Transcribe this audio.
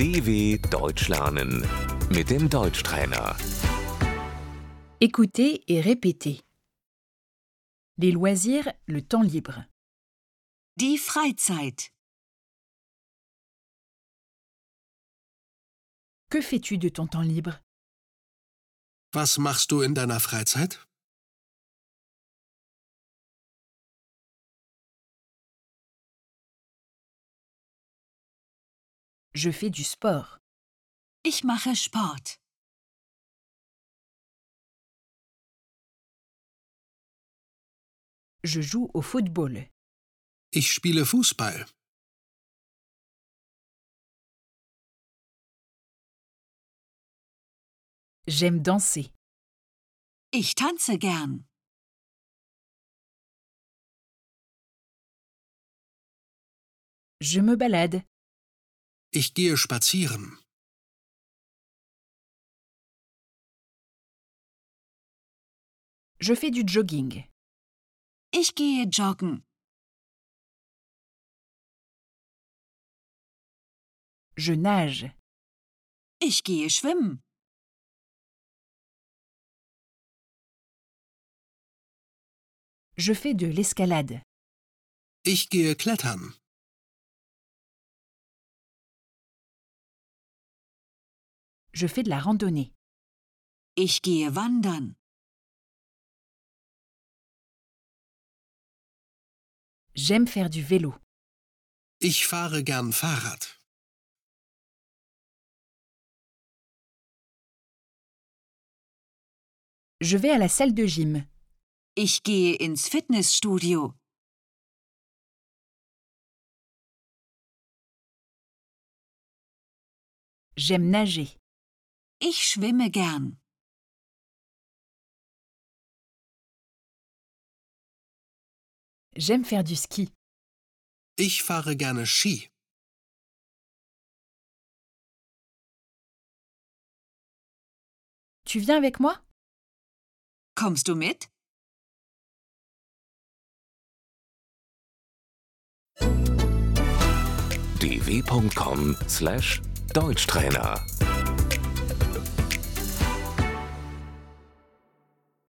DW Deutsch lernen mit dem Deutschtrainer. Écoutez et répétez. Les loisirs, le temps libre. Die Freizeit. Que fais-tu de ton temps libre Was machst du in deiner Freizeit? Je fais du sport. Ich mache Sport. Je joue au football. Ich spiele Fußball. J'aime danser. Ich tanze gern. Je me balade. Ich gehe spazieren. Je fais du jogging. Ich gehe joggen. Je nage. Ich gehe schwimmen. Je fais de l'escalade. Ich gehe klettern. Je fais de la randonnée. Ich gehe wandern. J'aime faire du vélo. Ich fahre gern Fahrrad. Je vais à la salle de gym. Ich gehe ins Fitnessstudio. J'aime nager. Ich schwimme gern. J'aime faire du ski. Ich fahre gerne Ski. Tu viens avec moi Kommst du mit? dw.com/deutschtrainer